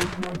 Сегодня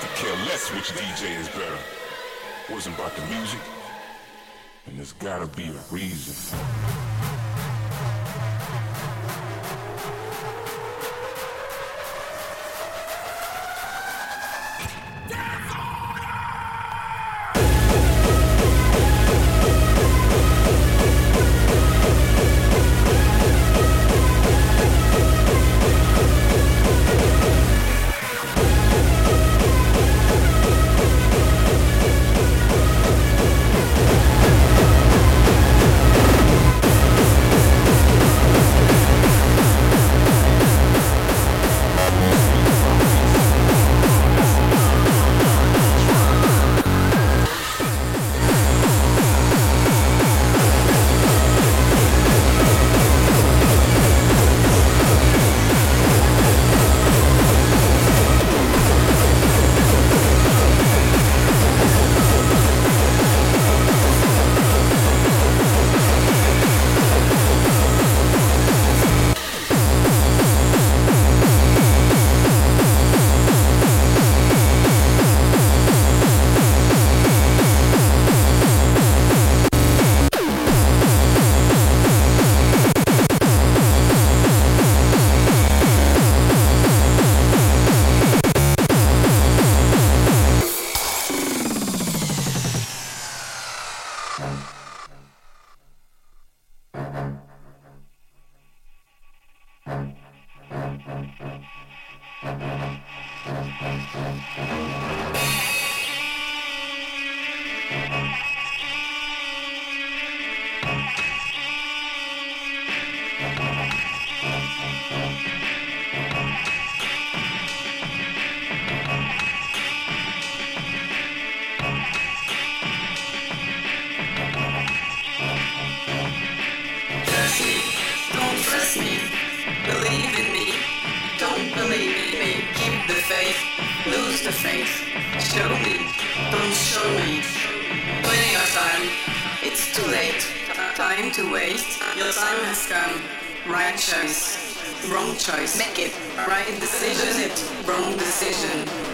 could care less which DJ is better. It wasn't about the music, and there's gotta be a reason. Lose the face. Show me. Don't show me. Plenty of time. It's too late. Time to waste. Your time has come. Right choice. Wrong choice. Make it. Right decision. It. Wrong decision.